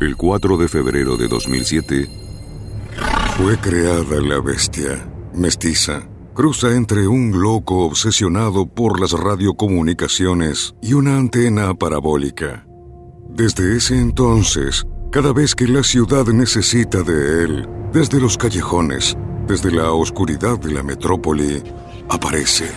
El 4 de febrero de 2007 fue creada la bestia, mestiza. Cruza entre un loco obsesionado por las radiocomunicaciones y una antena parabólica. Desde ese entonces, cada vez que la ciudad necesita de él, desde los callejones, desde la oscuridad de la metrópoli, aparece,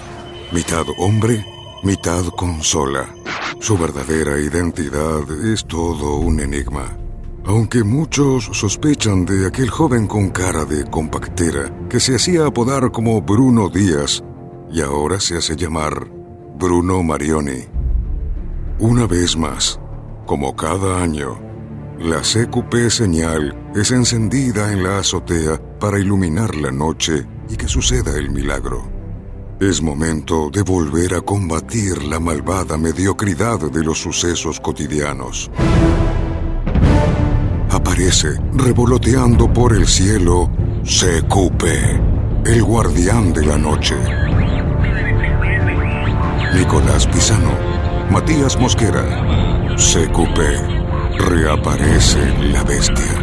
mitad hombre, mitad consola. Su verdadera identidad es todo un enigma. Aunque muchos sospechan de aquel joven con cara de compactera que se hacía apodar como Bruno Díaz y ahora se hace llamar Bruno Marioni. Una vez más, como cada año, la CQP señal es encendida en la azotea para iluminar la noche y que suceda el milagro. Es momento de volver a combatir la malvada mediocridad de los sucesos cotidianos aparece revoloteando por el cielo CQP, el guardián de la noche. Nicolás Pisano, Matías Mosquera, CQP, reaparece la bestia.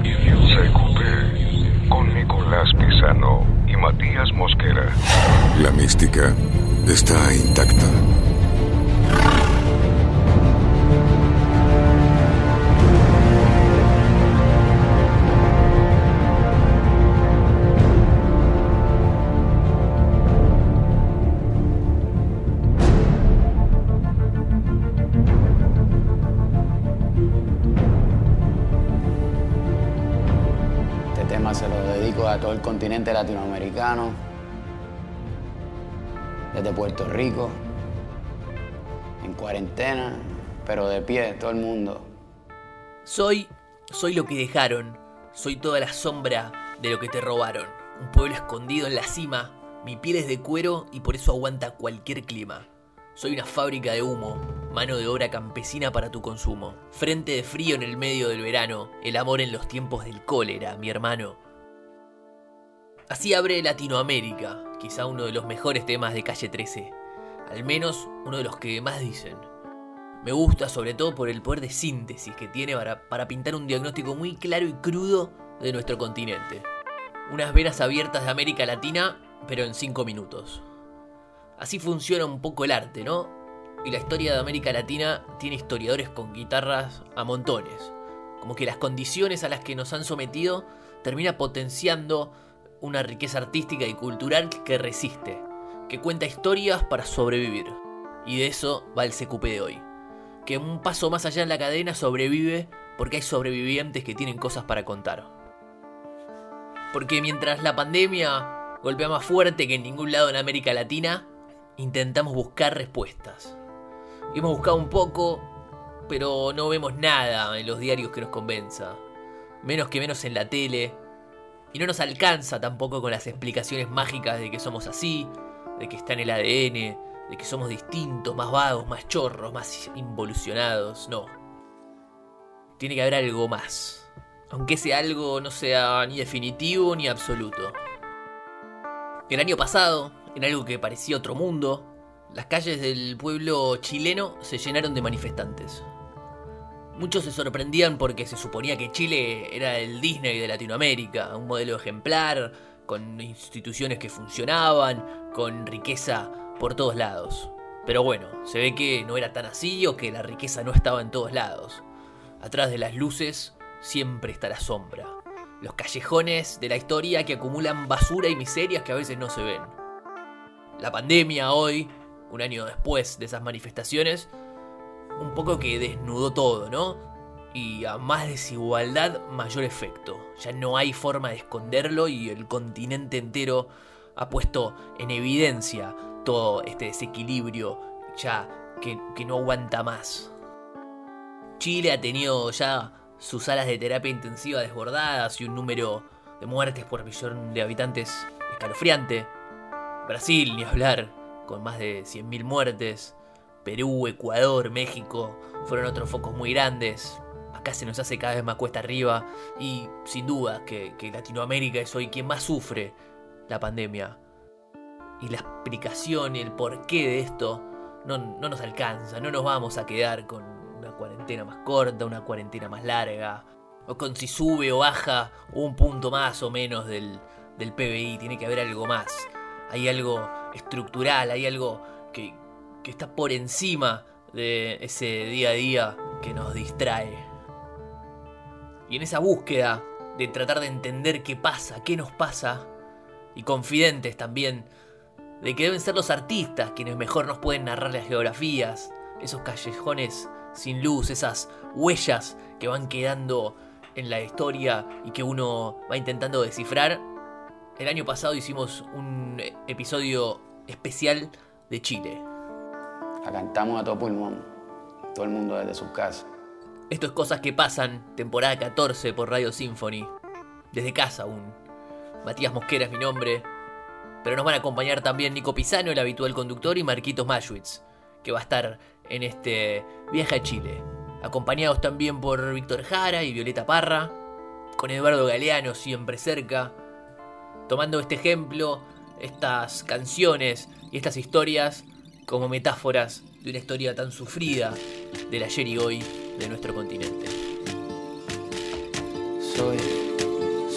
CQP, con Nicolás Pisano y Matías Mosquera. La mística está intacta. Continente latinoamericano, desde Puerto Rico, en cuarentena, pero de pie, todo el mundo. Soy, soy lo que dejaron, soy toda la sombra de lo que te robaron, un pueblo escondido en la cima, mi piel es de cuero y por eso aguanta cualquier clima. Soy una fábrica de humo, mano de obra campesina para tu consumo. Frente de frío en el medio del verano, el amor en los tiempos del cólera, mi hermano. Así abre Latinoamérica, quizá uno de los mejores temas de Calle 13, al menos uno de los que más dicen. Me gusta sobre todo por el poder de síntesis que tiene para, pintar un diagnóstico muy claro y crudo de nuestro continente. Unas venas abiertas de América Latina, pero en 5 minutos. Así funciona un poco el arte, ¿no? Y la historia de América Latina tiene historiadores con guitarras a montones. Como que las condiciones a las que nos han sometido termina potenciando una riqueza artística y cultural que resiste, que cuenta historias para sobrevivir. Y de eso va el CQP de hoy. Que un paso más allá en la cadena sobrevive porque hay sobrevivientes que tienen cosas para contar. Porque mientras la pandemia golpea más fuerte que en ningún lado en América Latina, intentamos buscar respuestas. hemos buscado un poco, pero no vemos nada en los diarios que nos convenza. Menos que menos en la tele, y no nos alcanza tampoco con las explicaciones mágicas de que somos así, de que está en el ADN, de que somos distintos, más vagos, más chorros, más involucionados, no. Tiene que haber algo más. Aunque ese algo no sea ni definitivo ni absoluto. El año pasado, en algo que parecía otro mundo, las calles del pueblo chileno se llenaron de manifestantes. Muchos se sorprendían porque se suponía que Chile era el Disney de Latinoamérica, un modelo ejemplar, con instituciones que funcionaban, con riqueza por todos lados. Pero bueno, se ve que no era tan así o que la riqueza no estaba en todos lados. Atrás de las luces siempre está la sombra. Los callejones de la historia que acumulan basura y miserias que a veces no se ven. La pandemia hoy, un año después de esas manifestaciones, un poco que desnudó todo, ¿no? Y a más desigualdad, mayor efecto. Ya no hay forma de esconderlo y el continente entero ha puesto en evidencia todo este desequilibrio ya que, no aguanta más. Chile ha tenido ya sus salas de terapia intensiva desbordadas y un número de muertes por millón de habitantes escalofriante. Brasil, ni hablar, con más de 100.000 muertes. Perú, Ecuador, México fueron otros focos muy grandes. Acá se nos hace cada vez más cuesta arriba y sin duda que, Latinoamérica es hoy quien más sufre la pandemia. Y la explicación y el porqué de esto no, no nos alcanza, no nos vamos a quedar con una cuarentena más corta, una cuarentena más larga, o con si sube o baja un punto más o menos del, del PBI, tiene que haber algo más. Hay algo estructural, hay algo que, que está por encima de ese día a día que nos distrae. Y en esa búsqueda de tratar de entender qué pasa, qué nos pasa, y confidentes también de que deben ser los artistas quienes mejor nos pueden narrar las geografías, esos callejones sin luz, esas huellas que van quedando en la historia y que uno va intentando descifrar. El año pasado hicimos un episodio especial de Chile. La cantamos a todo pulmón, todo el mundo desde sus casas. Esto es Cosas que Pasan, temporada 14 por Radio Symphony. Desde casa aún. Matías Mosquera es mi nombre. Pero nos van a acompañar también Nico Pisano, el habitual conductor, y Marquitos Maschwitz, que va a estar en este viaje a Chile. Acompañados también por Víctor Jara y Violeta Parra, con Eduardo Galeano siempre cerca, tomando este ejemplo, estas canciones y estas historias como metáforas de una historia tan sufrida del ayer y hoy de nuestro continente. Soy,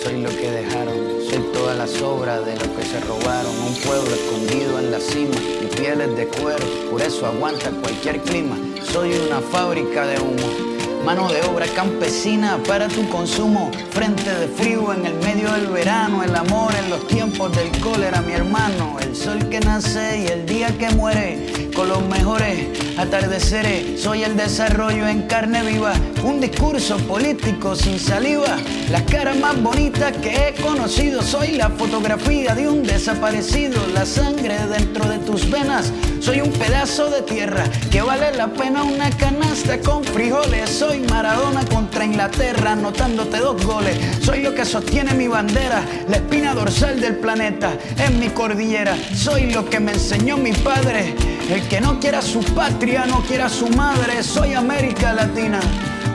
soy lo que dejaron, soy todas las obras de lo que se robaron. Un pueblo escondido en la cima, mi piel es de cuero, por eso aguanta cualquier clima. Soy una fábrica de humo. Mano de obra campesina para tu consumo. Frente de frío en el medio del verano. El amor en los tiempos del cólera, mi hermano. El sol que nace y el día que muere. Con los mejores atardeceres. Soy el desarrollo en carne viva. Un discurso político sin saliva. Las caras más bonitas que he conocido. Soy la fotografía de un desaparecido. La sangre dentro de tus venas. Soy un pedazo de tierra que vale la pena una canasta con frijoles. Soy Maradona contra Inglaterra, anotándote dos goles. Soy lo que sostiene mi bandera, la espina dorsal del planeta. En mi cordillera, soy lo que me enseñó mi padre. El que no quiera su patria, no quiera su madre. Soy América Latina,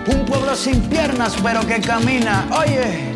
un pueblo sin piernas, pero que camina. Oye.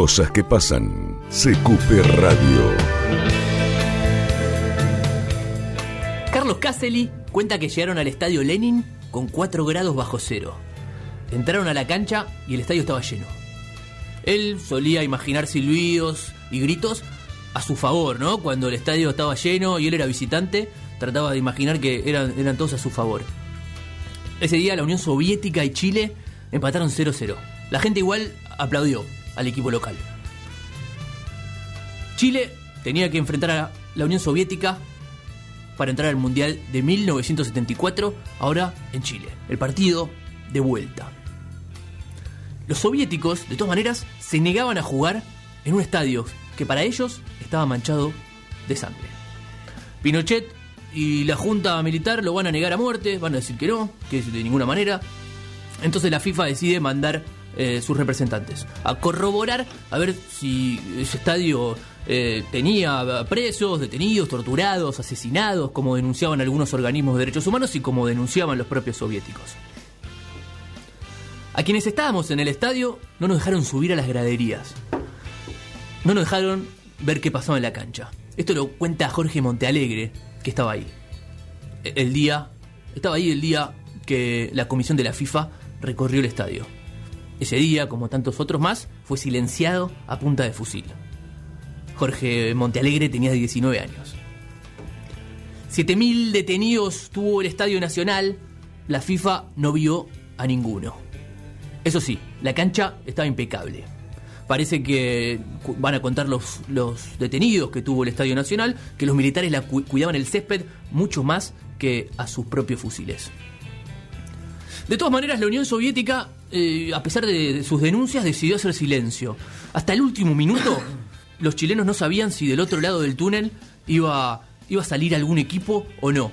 Cosas que pasan. CQP Radio. Carlos Caselli cuenta que llegaron al estadio Lenin con 4 grados bajo cero. Entraron a la cancha y el estadio estaba lleno. Él solía imaginar silbidos y gritos a su favor, ¿no? Cuando el estadio estaba lleno y él era visitante, trataba de imaginar que eran, eran todos a su favor. Ese día la Unión Soviética y Chile empataron 0-0. La gente igual aplaudió al equipo local. Chile tenía que enfrentar a la Unión Soviética para entrar al Mundial de 1974, ahora en Chile. El partido de vuelta. Los soviéticos, de todas maneras, se negaban a jugar en un estadio que para ellos estaba manchado de sangre. Pinochet y la Junta Militar lo van a negar a muerte, van a decir que no, que de ninguna manera. Entonces la FIFA decide mandar eh, sus representantes a corroborar a ver si ese estadio eh, tenía presos, detenidos, torturados, asesinados, como denunciaban algunos organismos de derechos humanos y como denunciaban los propios soviéticos. A quienes estábamos en el estadio no nos dejaron subir a las graderías. No nos dejaron ver qué pasaba en la cancha. Esto lo cuenta Jorge Montealegre, que estaba ahí. E- El día. Estaba ahí el día que la comisión de la FIFA recorrió el estadio. Ese día, como tantos otros más, fue silenciado a punta de fusil. Jorge Montealegre tenía 19 años. 7.000 detenidos tuvo el Estadio Nacional. La FIFA no vio a ninguno. Eso sí, la cancha estaba impecable. Parece que van a contar los, los detenidos que tuvo el Estadio Nacional, que los militares la cu- cuidaban el césped mucho más que a sus propios fusiles. De todas maneras, la Unión Soviética, eh, a pesar de, de sus denuncias, decidió hacer silencio. Hasta el último minuto, los chilenos no sabían si del otro lado del túnel iba, iba a salir algún equipo o no.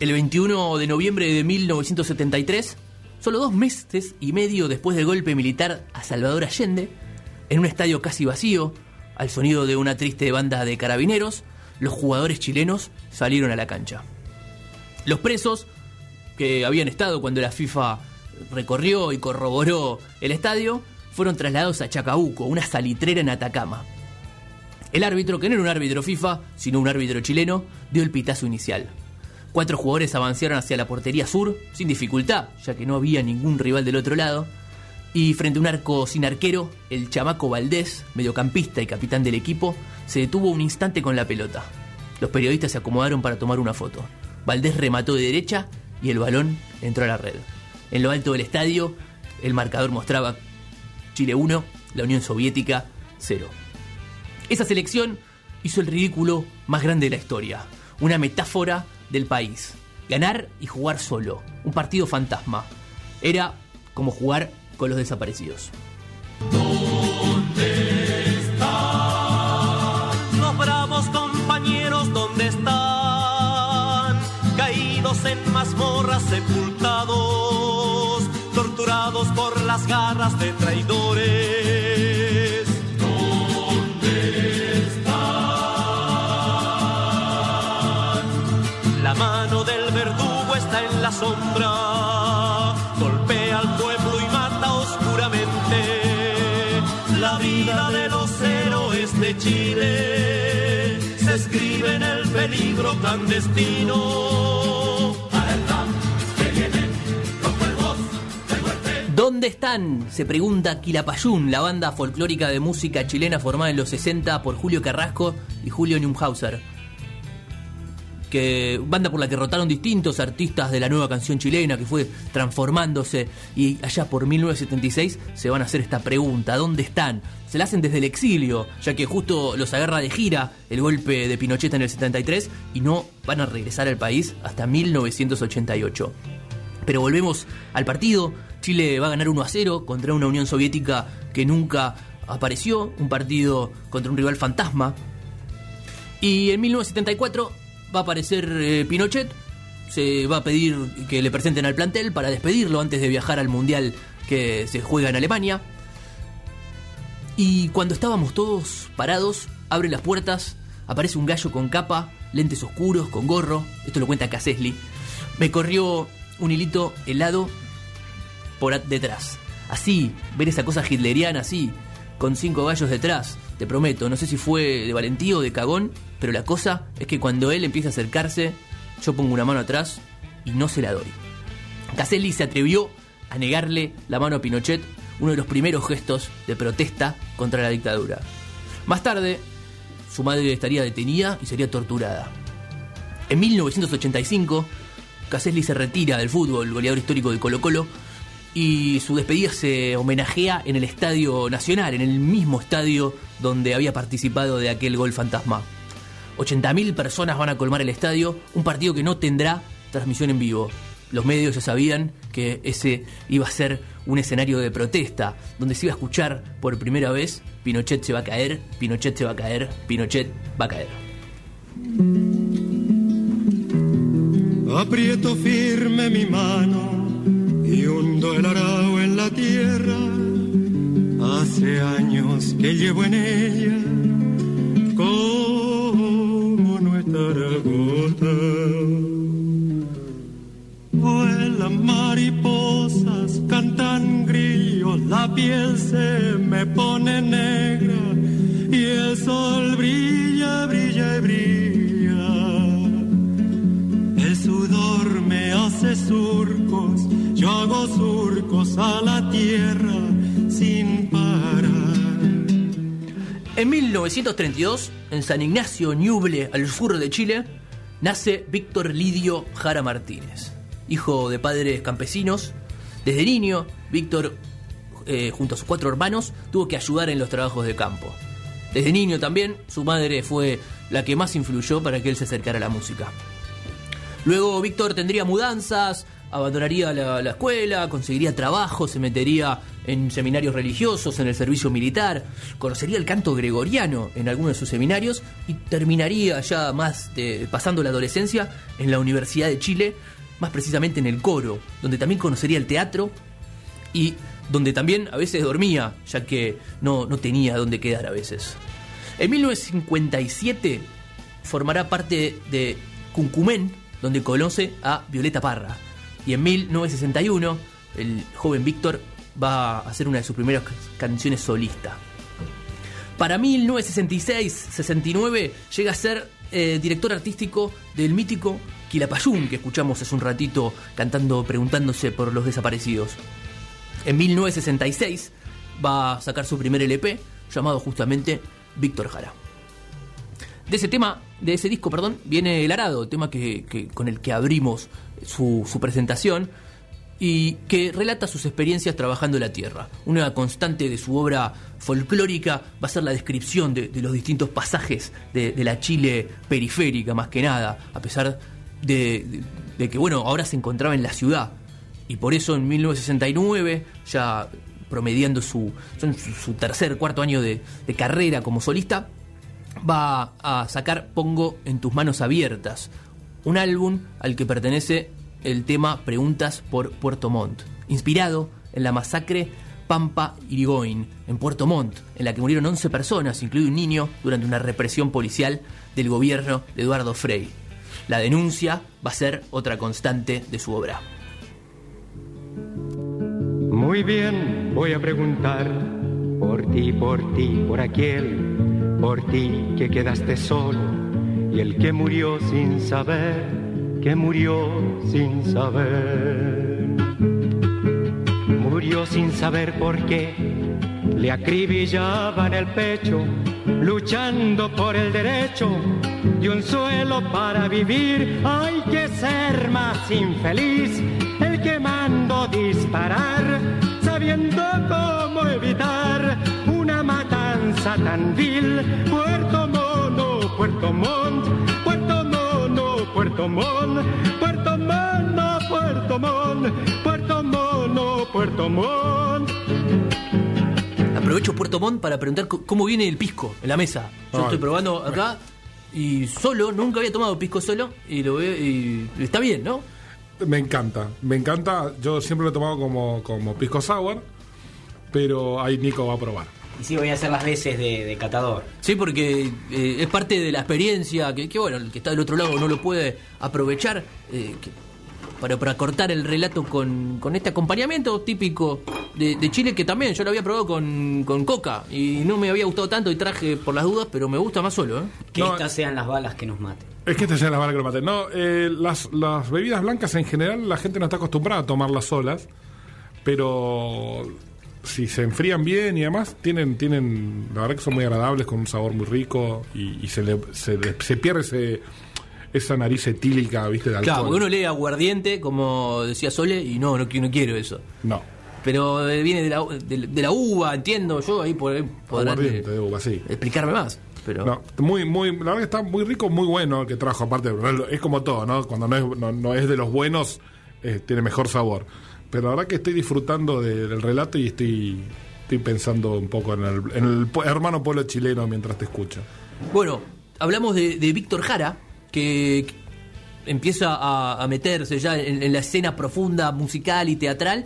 El 21 de noviembre de 1973, solo dos meses y medio después del golpe militar a Salvador Allende, en un estadio casi vacío, al sonido de una triste banda de carabineros, los jugadores chilenos salieron a la cancha. Los presos, que habían estado cuando la FIFA recorrió y corroboró el estadio, fueron trasladados a Chacabuco, una salitrera en Atacama. El árbitro, que no era un árbitro FIFA, sino un árbitro chileno, dio el pitazo inicial. Cuatro jugadores avanzaron hacia la portería sur, sin dificultad, ya que no había ningún rival del otro lado. Y frente a un arco sin arquero, el chamaco Valdés, mediocampista y capitán del equipo, se detuvo un instante con la pelota. Los periodistas se acomodaron para tomar una foto. Valdés remató de derecha y el balón entró a la red. En lo alto del estadio, el marcador mostraba Chile 1, la Unión Soviética 0. Esa selección hizo el ridículo más grande de la historia. Una metáfora del país. Ganar y jugar solo. Un partido fantasma. Era como jugar con los desaparecidos. Por las garras de traidores. ¿Dónde están? La mano del verdugo está en la sombra, golpea al pueblo y mata oscuramente. La vida de los héroes de Chile se escribe en el peligro clandestino. ¿Dónde están? Se pregunta Quilapayún, la banda folclórica de música chilena formada en los 60 por Julio Carrasco y Julio Neumhauser. Que, banda por la que rotaron distintos artistas de la nueva canción chilena que fue transformándose y allá por 1976 se van a hacer esta pregunta, ¿dónde están? Se la hacen desde el exilio, ya que justo los agarra de gira el golpe de Pinochet en el 73 y no van a regresar al país hasta 1988. Pero volvemos al partido. Chile va a ganar 1 a 0 contra una Unión Soviética que nunca apareció, un partido contra un rival fantasma. Y en 1974 va a aparecer eh, Pinochet, se va a pedir que le presenten al plantel para despedirlo antes de viajar al Mundial que se juega en Alemania. Y cuando estábamos todos parados, abre las puertas, aparece un gallo con capa, lentes oscuros, con gorro, esto lo cuenta Cassesli. Me corrió un hilito helado por detrás. Así, ver esa cosa hitleriana así, con cinco gallos detrás, te prometo, no sé si fue de valentía o de cagón, pero la cosa es que cuando él empieza a acercarse, yo pongo una mano atrás y no se la doy. Caselli se atrevió a negarle la mano a Pinochet, uno de los primeros gestos de protesta contra la dictadura. Más tarde, su madre estaría detenida y sería torturada. En 1985, Caselli se retira del fútbol, goleador histórico de Colo Colo, y su despedida se homenajea en el Estadio Nacional, en el mismo estadio donde había participado de aquel gol fantasma. 80.000 personas van a colmar el estadio, un partido que no tendrá transmisión en vivo. Los medios ya sabían que ese iba a ser un escenario de protesta, donde se iba a escuchar por primera vez Pinochet se va a caer, Pinochet se va a caer, Pinochet va a caer. Aprieto firme mi mano y hundo el arao en la tierra. Hace años que llevo en ella como nuestra gota. Vuelan mariposas, cantan grillos, la piel se me pone negra y el sol brilla, brilla y brilla. El sudor me hace surcos, yo hago surcos a la tierra sin parar. En 1932, en San Ignacio Ñuble, al sur de Chile, nace Víctor Lidio Jara Martínez, hijo de padres campesinos. Desde niño, Víctor, eh, junto a sus cuatro hermanos, tuvo que ayudar en los trabajos de campo. Desde niño también, su madre fue la que más influyó para que él se acercara a la música. Luego Víctor tendría mudanzas, abandonaría la, la, escuela, conseguiría trabajo, se metería en seminarios religiosos, en el servicio militar, conocería el canto gregoriano en algunos de sus seminarios y terminaría ya más de, pasando la adolescencia en la Universidad de Chile, más precisamente en el coro, donde también conocería el teatro y donde también a veces dormía, ya que no, no tenía dónde quedar a veces. En 1957 formará parte de Cuncumén, donde conoce a Violeta Parra. Y en 1961, el joven Víctor va a hacer una de sus primeras canciones solista. Para 1966-69 llega a ser eh, director artístico del mítico Quilapayún, que escuchamos hace un ratito cantando, preguntándose por los desaparecidos. En 1966 va a sacar su primer LP, llamado justamente Víctor Jara. De ese tema, de ese disco, perdón, viene El Arado, tema que, que con el que abrimos su, su, presentación y que relata sus experiencias trabajando la tierra. Una constante de su obra folclórica va a ser la descripción de, los distintos pasajes de, la Chile periférica, más que nada, a pesar de, que, bueno, ahora se encontraba en la ciudad. Y por eso en 1969, ya promediando su, su tercer, cuarto año de carrera como solista, va a sacar Pongo en tus manos abiertas, un álbum al que pertenece el tema Preguntas por Puerto Montt, inspirado en la masacre Pampa Irigoyen en Puerto Montt, en la que murieron 11 personas, incluido un niño, durante una represión policial del gobierno de Eduardo Frei. La denuncia va a ser otra constante de su obra. Muy bien, voy a preguntar por ti, por ti, por aquel, por ti que quedaste solo y el que murió sin saber, que murió sin saber. murió sin saber por qué. Le acribillaban el pecho, luchando por el derecho de un suelo para vivir. Hay que ser más infeliz, el que mando disparar, sabiendo cómo evitar una matanza tan vil. Puerto Mono, Puerto Montt, Puerto Mono, Puerto Montt, Puerto Mono, Puerto Montt, Puerto Mono, Puerto Montt. Aprovecho Puerto Montt para preguntar cómo viene el pisco en la mesa. Yo Ay. estoy probando acá y solo, nunca había tomado pisco solo y lo veo y está bien, ¿no? Me encanta, me encanta. Yo siempre lo he tomado como, como pisco sour, pero ahí Nico va a probar. Y sí, voy a hacer las veces de, de catador. Sí, porque eh, es parte de la experiencia que, que, bueno, el que está del otro lado no lo puede aprovechar eh, que- para, para cortar el relato con, con este acompañamiento típico de, de Chile que también yo lo había probado con, con coca y no me había gustado tanto y traje por las dudas, pero me gusta más solo. ¿eh? Que No, estas sean las balas que nos maten. Es que este sea la vara que lo mate. No, eh, las, las bebidas blancas en general la gente no está acostumbrada a tomarlas solas, pero si se enfrían bien y demás, tienen, tienen la verdad que son muy agradables, con un sabor muy rico y, y se, le, se, le- se pierde ese, esa nariz etílica, ¿viste? De alcohol. Claro, porque uno lee aguardiente, como decía Sole, y no, no, no quiero eso. No, Pero eh, viene de la, de, de la uva, entiendo, yo ahí por, podrán aguardiente eh, de uva, sí. explicarme más. Pero No, muy, muy, la verdad que está muy rico, muy bueno el que trajo, aparte, es como todo, ¿no? Cuando no es, no, no es de los buenos, eh, tiene mejor sabor. Pero verdad que estoy disfrutando de- del relato y estoy, estoy pensando un poco en el, hermano pueblo chileno mientras te escucho. Bueno, hablamos de, Víctor Jara, que empieza a, meterse ya en, en la escena profunda, musical y teatral.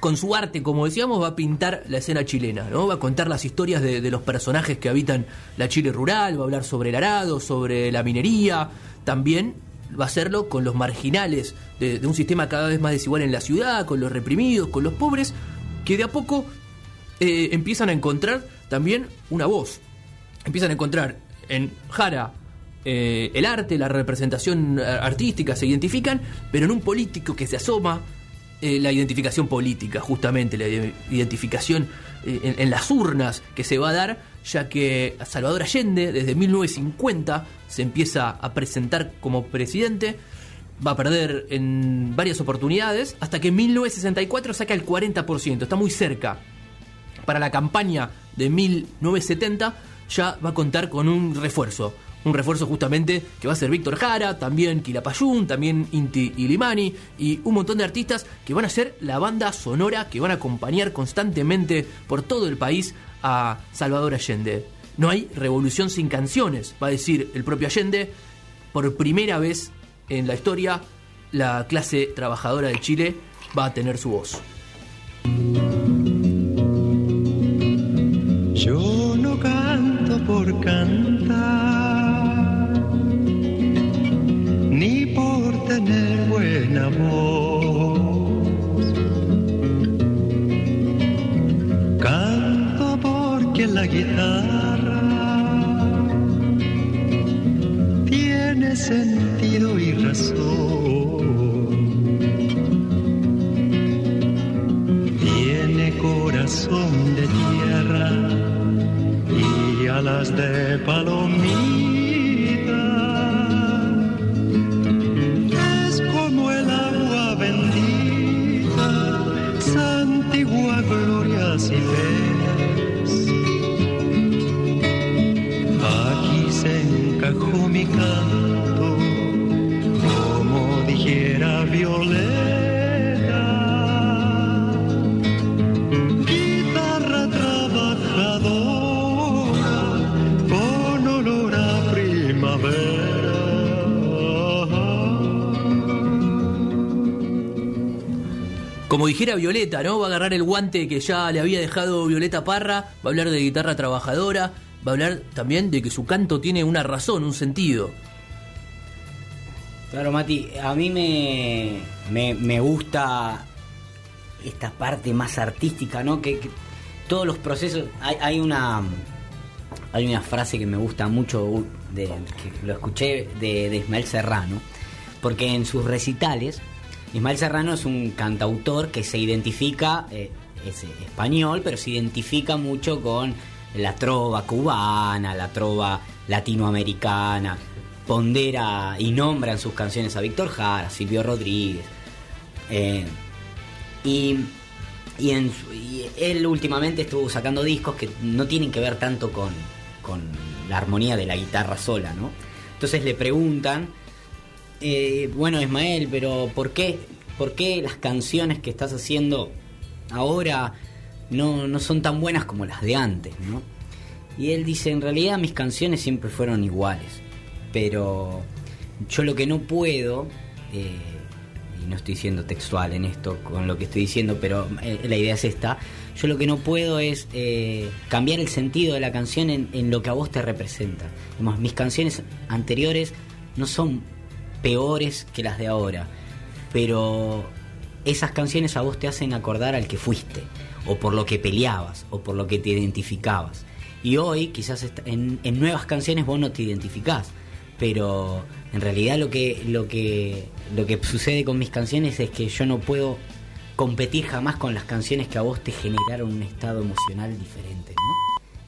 Con su arte, como decíamos, va a pintar la escena chilena, ¿no? Va a contar las historias de, de los personajes que habitan la Chile rural, va a hablar sobre el arado, sobre la minería. También va a hacerlo con los marginales de, un sistema cada vez más desigual en la ciudad, con los reprimidos, con los pobres, que de a poco eh, empiezan a encontrar también una voz. Empiezan a encontrar en Jara eh, el arte, la representación eh, artística, se identifican, pero en un político que se asoma, la identificación política, justamente, la ide- identificación en, en las urnas que se va a dar, ya que Salvador Allende, desde 1950, se empieza a presentar como presidente, va a perder en varias oportunidades, hasta que en 1964 saca el 40%, está muy cerca. Para la campaña de 1970 ya va a contar con un refuerzo. Un refuerzo justamente que va a ser Víctor Jara, también Quilapayún, también Inti Ilimani y un montón de artistas que van a ser la banda sonora que van a acompañar constantemente por todo el país a Salvador Allende. No hay revolución sin canciones, va a decir el propio Allende. Por primera vez en la historia, la clase trabajadora de Chile va a tener su voz. Yo no canto por cantar, ni por tener buena voz. Guitarra tiene sentido y razón. Dijera Violeta, ¿no? Va a agarrar el guante que ya le había dejado Violeta Parra, va a hablar de guitarra trabajadora, va a hablar también de que su canto tiene una razón, un sentido. Claro, Mati, a mí me, me, gusta esta parte más artística, ¿no? Que, todos los procesos. Hay, una hay una frase que me gusta mucho, u- de, que lo escuché de, de Ismael Serrano, porque en sus recitales Ismael Serrano es un cantautor que se identifica, eh, es español, pero se identifica mucho con la trova cubana, la trova latinoamericana. Pondera y nombra en sus canciones a Víctor Jara, Silvio Rodríguez. Eh, y, y él últimamente estuvo sacando discos que no tienen que ver tanto con, con la armonía de la guitarra sola, ¿no? Entonces le preguntan, eh, bueno Ismael, pero ¿por qué, ¿por qué las canciones que estás haciendo ahora no, no son tan buenas como las de antes. Y él dice, en realidad mis canciones siempre fueron iguales, pero yo lo que no puedo, eh, y no estoy siendo textual en esto con lo que estoy diciendo, pero eh, la idea es esta, yo lo que no puedo es eh, cambiar el sentido de la canción en, en lo que a vos te representa. Digamos, mis canciones anteriores no son peores que las de ahora, pero esas canciones a vos te hacen acordar al que fuiste, o por lo que peleabas, o por lo que te identificabas. Y hoy, quizás en, en nuevas canciones vos no te identificás, pero en realidad lo que, lo que, lo que sucede con mis canciones es que yo no puedo competir jamás con las canciones que a vos te generaron un estado emocional diferente,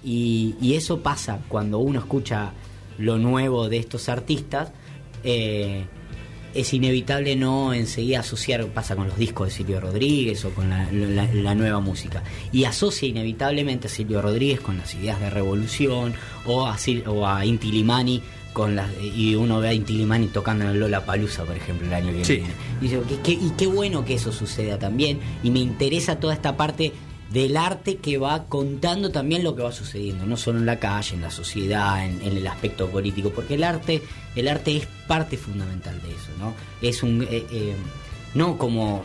y eso pasa cuando uno escucha lo nuevo de estos artistas. Eh, es inevitable no enseguida asociar, pasa con los discos de Silvio Rodríguez o con la, la- la nueva música, y asocia inevitablemente a Silvio Rodríguez con las ideas de revolución o a, Sil- o a Inti Limani con las, y uno ve a Inti Limani tocando en el Lola Palusa, por ejemplo, el año que Sí. viene. Y, "¿Qué- qué- y qué bueno que eso suceda también, y me interesa toda esta parte del arte que va contando también lo que va sucediendo, no solo en la calle, en la sociedad, en, el aspecto político, porque el arte, el arte es parte fundamental de eso, ¿no? Es un eh, eh, no como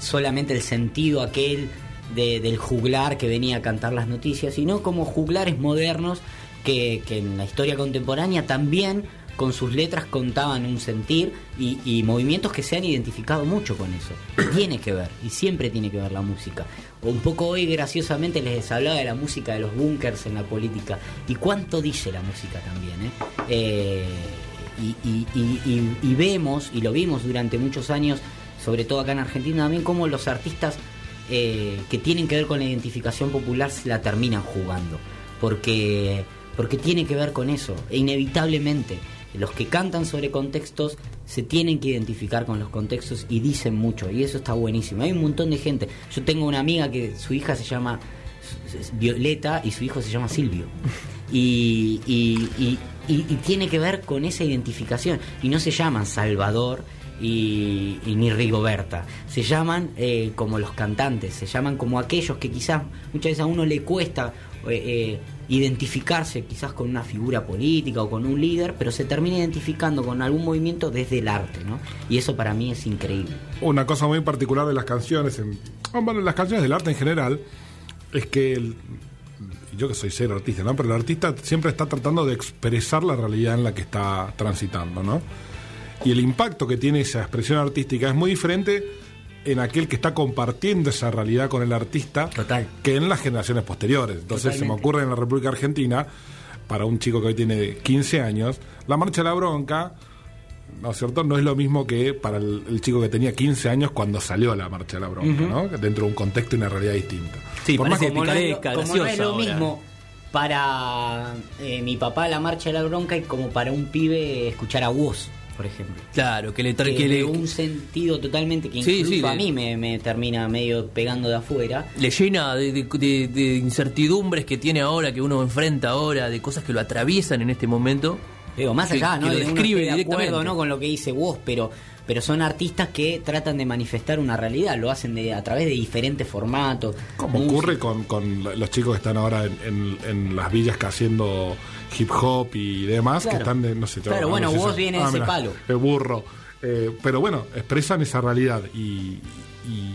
solamente el sentido aquel de- del juglar que venía a cantar las noticias, sino como juglares modernos que, en la historia contemporánea también con sus letras contaban un sentir y movimientos que se han identificado mucho con eso. Tiene que ver, y siempre tiene que ver la música. Un poco hoy graciosamente les hablaba de la música de los bunkers en la política. ¿Y cuánto dice la música también? eh? Eh, y, vemos, y lo vimos durante muchos años, sobre todo acá en Argentina también, cómo los artistas eh, que tienen que ver con la identificación popular se la terminan jugando. Porque, porque tiene que ver con eso, inevitablemente. Los que cantan sobre contextos se tienen que identificar con los contextos y dicen mucho, y eso está buenísimo. Hay un montón de gente. Yo tengo una amiga que su hija se llama Violeta y su hijo se llama Silvio. Y, tiene que ver con esa identificación. Y no se llaman Salvador y, y ni Rigoberta. Se llaman eh, como los cantantes, se llaman como aquellos que quizás muchas veces a uno le cuesta eh, eh, identificarse quizás con una figura política o con un líder, pero se termina identificando con algún movimiento desde el arte, ¿no? Y eso para mí es increíble. Una cosa muy particular de las canciones, en, bueno, las canciones del arte en general, es que el- yo que soy cero artista, ¿no? Pero el artista siempre está tratando de expresar la realidad en la que está transitando, ¿no? Y el impacto que tiene esa expresión artística es muy diferente en aquel que está compartiendo esa realidad con el artista que en las generaciones posteriores. Entonces se me ocurre en la República Argentina, para un chico que hoy tiene 15 años, la marcha de la bronca, ¿no es cierto? No es lo mismo que para el, el chico que tenía 15 años cuando salió la marcha de la bronca. ¿no? Dentro de un contexto y una realidad distinta. Sí, Por más parece como no es como no es lo ahora. mismo para eh, mi papá la marcha de la bronca y como para un pibe escuchar a vos, por ejemplo. Claro, que le Que tra- que le, un sentido totalmente que Sí, incluso sí, a le- mí me, me termina medio pegando de afuera. le llena de, de- de- de incertidumbres que tiene ahora, que uno enfrenta ahora, de cosas que lo atraviesan en este momento. Digo, más que- allá, ¿no? que lo describe de acuerdo directamente. no con lo que dice vos, pero pero son artistas que tratan de manifestar una realidad, lo hacen de, a través de diferentes formatos. Como música. ocurre con, con los chicos que están ahora en, en- en las villas que haciendo hip hop y demás, Claro. que están de, no sé, Claro, no bueno, vos si- viene de ese palo. El burro. Eh, pero bueno, expresan esa realidad y, y,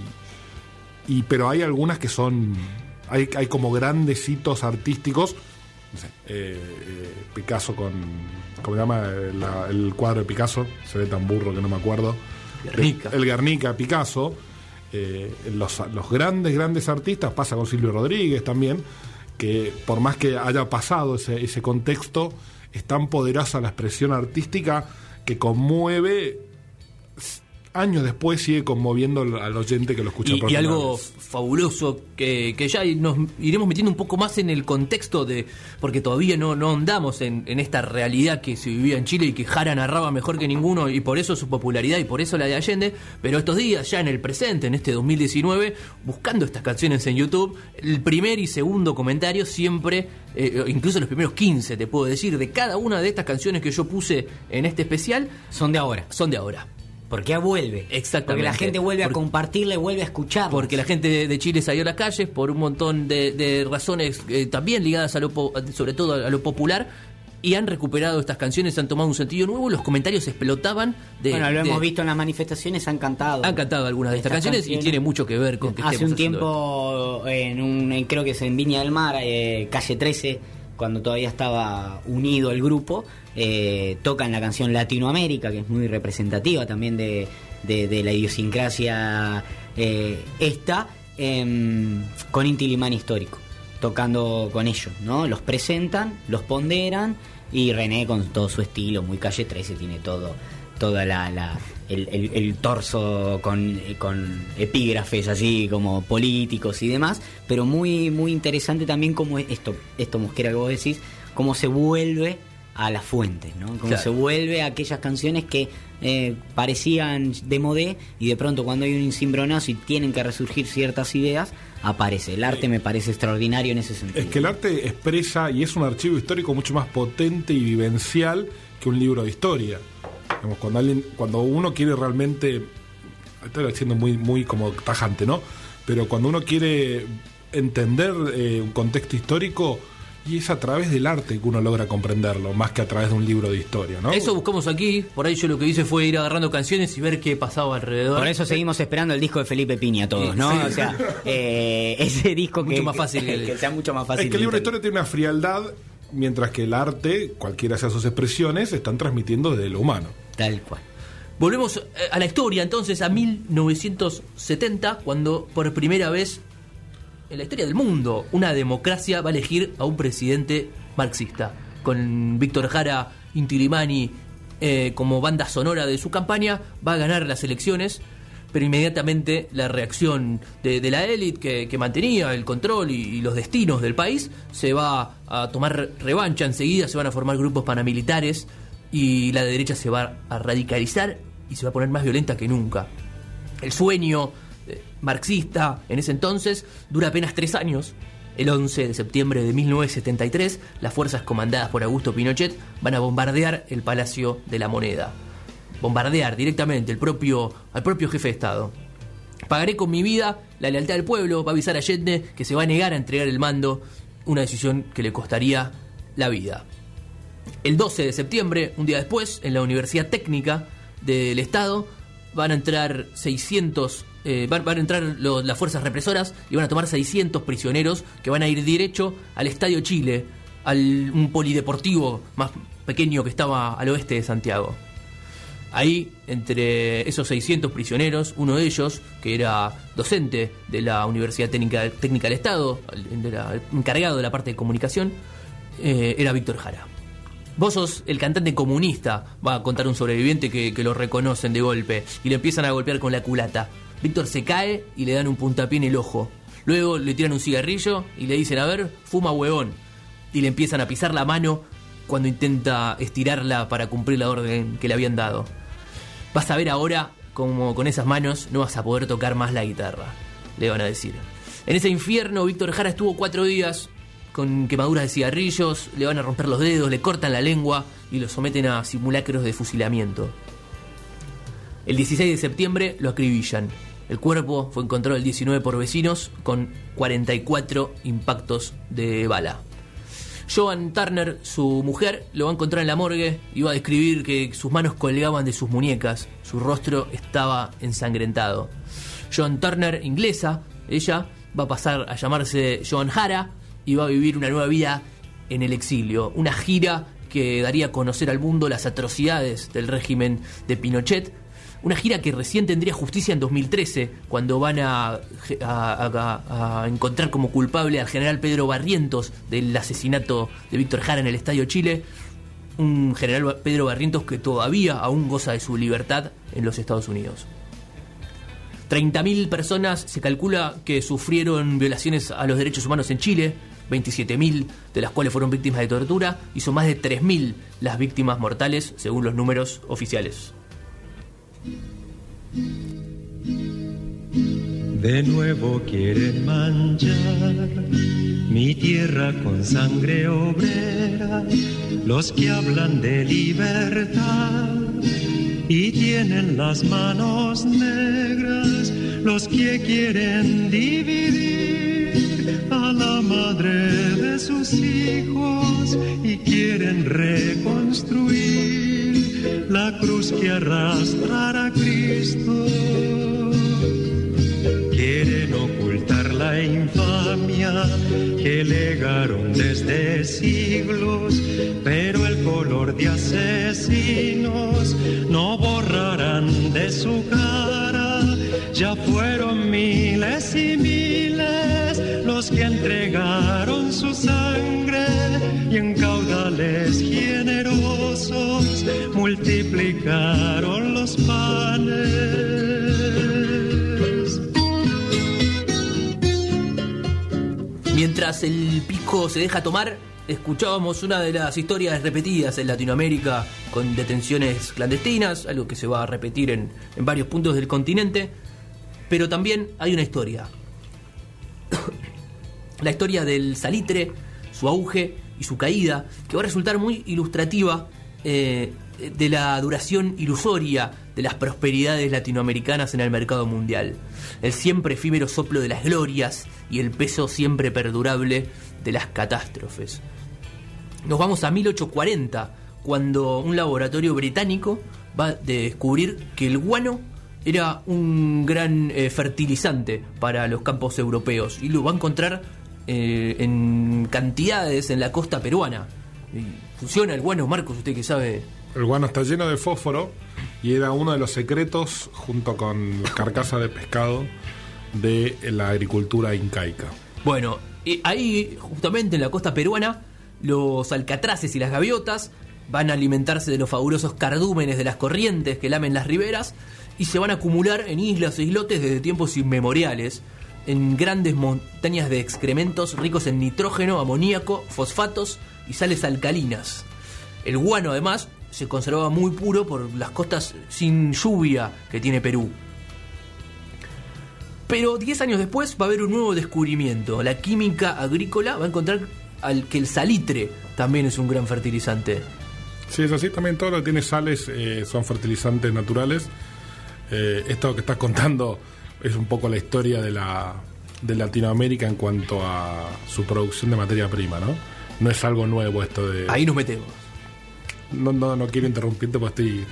y- pero hay algunas que son hay, hay como grandes hitos artísticos no sé, eh, eh, Picasso con ¿cómo se llama? Eh, la- el cuadro de Picasso se ve tan burro que no me acuerdo Guernica. el Guernica Picasso eh, los, los grandes grandes artistas pasa con Silvio Rodríguez también que por más que haya pasado ese, ese contexto es tan poderosa la expresión artística que conmueve años después sigue conmoviendo al oyente que lo escucha Y, por y algo vez. fabuloso que, que ya nos iremos metiendo un poco más en el contexto de. porque todavía no, no andamos en, en esta realidad que se vivía en Chile y que Jara narraba mejor que ninguno y por eso su popularidad y por eso la de Allende. Pero estos días, ya en el presente, en este 2019, buscando estas canciones en YouTube, el primer y segundo comentario siempre, eh, incluso los primeros 15, te puedo decir, de cada una de estas canciones que yo puse en este especial, Son de ahora. son de ahora. Porque vuelve. Exactamente. Porque la gente vuelve a Porque- compartirle, vuelve a escuchar. Porque la gente de, Chile salió a las calles por un montón de, de razones eh, también ligadas a lo sobre todo a lo popular y han recuperado estas canciones, han tomado un sentido nuevo, los comentarios explotaban de bueno, lo de- hemos visto en las manifestaciones, han cantado. han cantado algunas de estas, canciones, y tiene mucho que ver con que Hace un tiempo, en un, en- creo que es en Viña del Mar, eh, calle 13, cuando todavía estaba unido el grupo, eh, tocan la canción Latinoamérica, que es muy representativa también de, de- la idiosincrasia eh, esta, em, con Inti Limán histórico, tocando con ellos, ¿no? Los presentan, los ponderan y René con todo su estilo, muy calle 13, tiene todo toda la- el, el- el torso con, con epígrafes así como políticos y demás, pero muy muy interesante también como esto esto Mosquera que vos decís, cómo se vuelve a las fuentes, ¿no? Cómo Claro. se vuelve a aquellas canciones que eh, parecían de modé y de pronto cuando hay un cimbronazo y tienen que resurgir ciertas ideas, aparece. El arte me parece extraordinario en ese sentido. Es que el arte expresa y es un archivo histórico mucho más potente y vivencial que un libro de historia. Digamos, cuando alguien, cuando uno quiere realmente, estoy siendo muy, muy como tajante, ¿no? Pero cuando uno quiere entender eh, un contexto histórico, y es a través del arte que uno logra comprenderlo, más que a través de un libro de historia, ¿no? Eso buscamos aquí, por ahí yo lo que hice fue ir agarrando canciones y ver qué pasaba alrededor. Por eso seguimos esperando el disco de Felipe Piña todos, ¿no? Sí. O sea, eh, ese disco que, Mucho más fácil que, que- sea mucho más fácil. Es que el libro de historia tiene una frialdad, mientras que el arte, cualquiera sea sus expresiones, están transmitiendo desde lo humano. Volvemos eh, a la historia entonces a 1970, cuando por primera vez en la historia del mundo una democracia va a elegir a un presidente marxista. Con Víctor Jara Intilimani eh, como banda sonora de su campaña, va a ganar las elecciones, pero inmediatamente la reacción de, la élite que, que mantenía el control y, y los destinos del país se va a tomar revancha enseguida, se van a formar grupos paramilitares y la derecha se va a radicalizar y se va a poner más violenta que nunca. El sueño eh, marxista en ese entonces dura apenas tres años. El 11 de septiembre de 1973, las fuerzas comandadas por Augusto Pinochet van a bombardear el Palacio de la Moneda. Bombardear directamente el propio, al propio jefe de Estado. Pagaré con mi vida la lealtad del pueblo, va a avisar a Allende que se va a negar a entregar el mando, una decisión que le costaría la vida. El 12 de septiembre, un día después, en la Universidad Técnica del Estado, van a entrar 600, eh, van, a entrar las fuerzas represoras y van a tomar 600 prisioneros que van a ir derecho al Estadio Chile, al un polideportivo más pequeño que estaba al oeste de Santiago. Ahí, entre esos 600 prisioneros, uno de ellos, que era docente de la Universidad Técnica, del Estado, encargado de la parte de comunicación, eh, era Víctor Jara. Vos sos el cantante comunista, va a contar un sobreviviente que, lo reconocen de golpe y le empiezan a golpear con la culata. Víctor se cae y le dan un puntapié en el ojo. Luego le tiran un cigarrillo y le dicen, a ver, fuma huevón. Y le empiezan a pisar la mano cuando intenta estirarla para cumplir la orden que le habían dado. Vas a ver ahora como con esas manos no vas a poder tocar más la guitarra, le van a decir. En ese infierno, Víctor Jara estuvo cuatro días con quemaduras de cigarrillos, le van a romper los dedos, le cortan la lengua y lo someten a simulacros de fusilamiento. El 16 de septiembre lo acribillan. El cuerpo fue encontrado el 19 por vecinos con 44 impactos de bala. Joan Turner, su mujer, lo va a encontrar en la morgue y va a describir que sus manos colgaban de sus muñecas, su rostro estaba ensangrentado. Joan Turner, inglesa, ella va a pasar a llamarse Joan Jara va a vivir una nueva vida en el exilio, una gira que daría a conocer al mundo las atrocidades del régimen de Pinochet, una gira que recién tendría justicia en 2013, cuando van a, a- encontrar como culpable al general Pedro Barrientos del asesinato de Víctor Jara en el Estadio Chile. Un general Pedro Barrientos que todavía aún goza de su libertad en los Estados Unidos. 30.000 personas se calcula que sufrieron violaciones a los derechos humanos en Chile, 27.000 de las cuales fueron víctimas de tortura y son más de 3.000 las víctimas mortales según los números oficiales. De nuevo quieren manchar mi tierra con sangre obrera, los que hablan de libertad y tienen las manos negras, los que quieren dividir madre de sus hijos y quieren reconstruir la cruz que arrastrará a Cristo. Quieren ocultar la infamia que legaron desde siglos, pero el color de asesinos no borrarán de su. Los panes. Mientras el pisco se deja tomar, escuchábamos una de las historias repetidas en Latinoamérica con detenciones clandestinas, algo que se va a repetir en, en varios puntos del continente, pero también hay una historia. La historia del salitre, su auge y su caída, que va a resultar muy ilustrativa eh, de la duración ilusoria de las prosperidades latinoamericanas en el mercado mundial. El siempre efímero soplo de las glorias y el peso siempre perdurable de las catástrofes. Nos vamos a 1840, cuando un laboratorio británico va a descubrir que el guano era un gran eh, fertilizante para los campos europeos y lo va a encontrar eh, en cantidades en la costa peruana. Y funciona el guano, Marcos, usted que sabe. El guano está lleno de fósforo y era uno de los secretos, junto con la carcasa de pescado, de la agricultura incaica. Bueno, y ahí, justamente en la costa peruana, los alcatraces y las gaviotas van a alimentarse de los fabulosos cardúmenes de las corrientes que lamen las riberas y se van a acumular en islas e islotes desde tiempos inmemoriales, en grandes montañas de excrementos ricos en nitrógeno, amoníaco, fosfatos y sales alcalinas. El guano, además, se conservaba muy puro por las costas sin lluvia que tiene Perú. Pero 10 años después va a haber un nuevo descubrimiento. La química agrícola va a encontrar al que el salitre también es un gran fertilizante. Sí, es así. También todo lo que tiene sales eh, son fertilizantes naturales. Eh, esto que estás contando es un poco la historia de, la, de Latinoamérica en cuanto a su producción de materia prima, ¿no? No es algo nuevo esto de... Ahí nos metemos. No, no, no quiero interrumpirte porque estoy...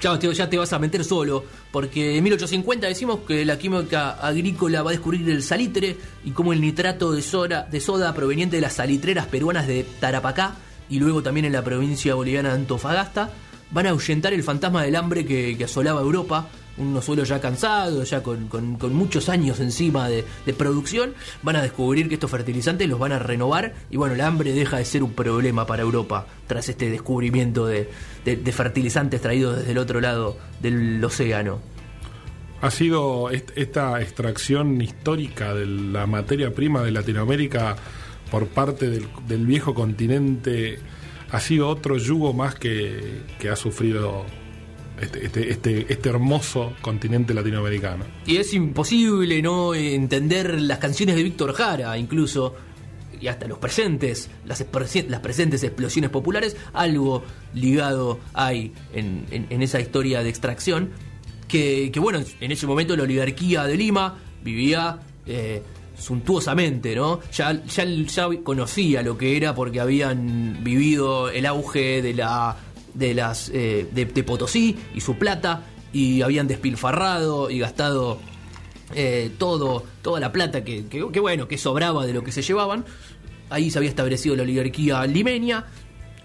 Ya ya te vas a meter solo, porque en 1850 decimos que la química agrícola va a descubrir el salitre y cómo el nitrato de soda, de soda proveniente de las salitreras peruanas de Tarapacá y luego también en la provincia boliviana de Antofagasta van a ahuyentar el fantasma del hambre que asolaba Europa unos suelos ya cansados, ya con, con- muchos años encima de, producción, van a descubrir que estos fertilizantes los van a renovar y bueno, el hambre deja de ser un problema para Europa tras este descubrimiento de, de- de fertilizantes traídos desde el otro lado del océano. Ha sido est- esta extracción histórica de la materia prima de Latinoamérica por parte del, del viejo continente, ha sido otro yugo más que, que ha sufrido este, este, este, este hermoso continente latinoamericano. Y es imposible no entender las canciones de Víctor Jara, incluso, y hasta los presentes, las, las presentes explosiones populares, algo ligado hay en, en- esa historia de extracción, que, que, bueno, en ese momento la oligarquía de Lima vivía eh, suntuosamente, ¿no? Ya, ya, ya conocía lo que era porque habían vivido el auge de la de las eh, de, Potosí y su plata y habían despilfarrado y gastado eh, todo toda la plata que, bueno que sobraba de lo que se llevaban. Ahí se había establecido la oligarquía limeña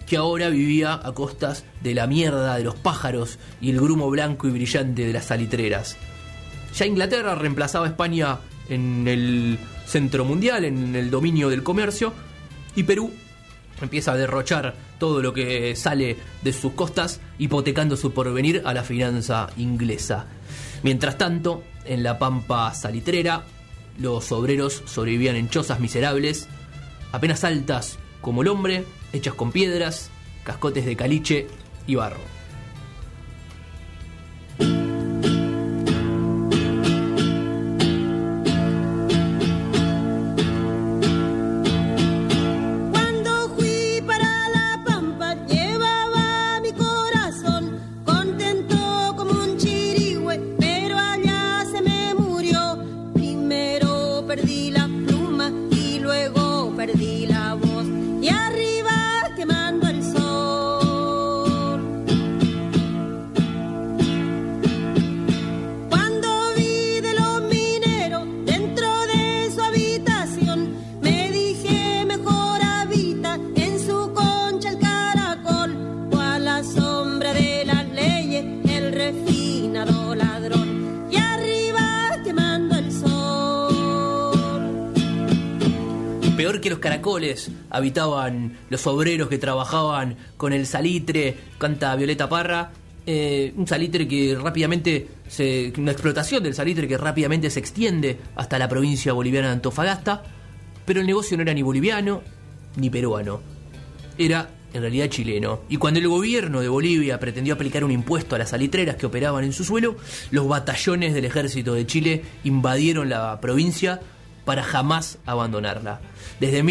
que ahora vivía a costas de la mierda de los pájaros y el grumo blanco y brillante de las salitreras. Ya Inglaterra reemplazaba a España en el centro mundial, en el dominio del comercio, y Perú empieza a derrochar todo lo que sale de sus costas, hipotecando su porvenir a la finanza inglesa. Mientras tanto, en la pampa salitrera, los obreros sobrevivían en chozas miserables, apenas altas como el hombre, hechas con piedras, cascotes de caliche y barro. Habitaban los obreros que trabajaban con el salitre, canta Violeta Parra. eh, un salitre que rápidamente, se, una explotación del salitre que rápidamente se extiende hasta la provincia boliviana de Antofagasta, pero el negocio no era ni boliviano ni peruano, era en realidad chileno. Y cuando el gobierno de Bolivia pretendió aplicar un impuesto a las salitreras que operaban en su suelo, los batallones del ejército de Chile invadieron la provincia para jamás abandonarla. Desde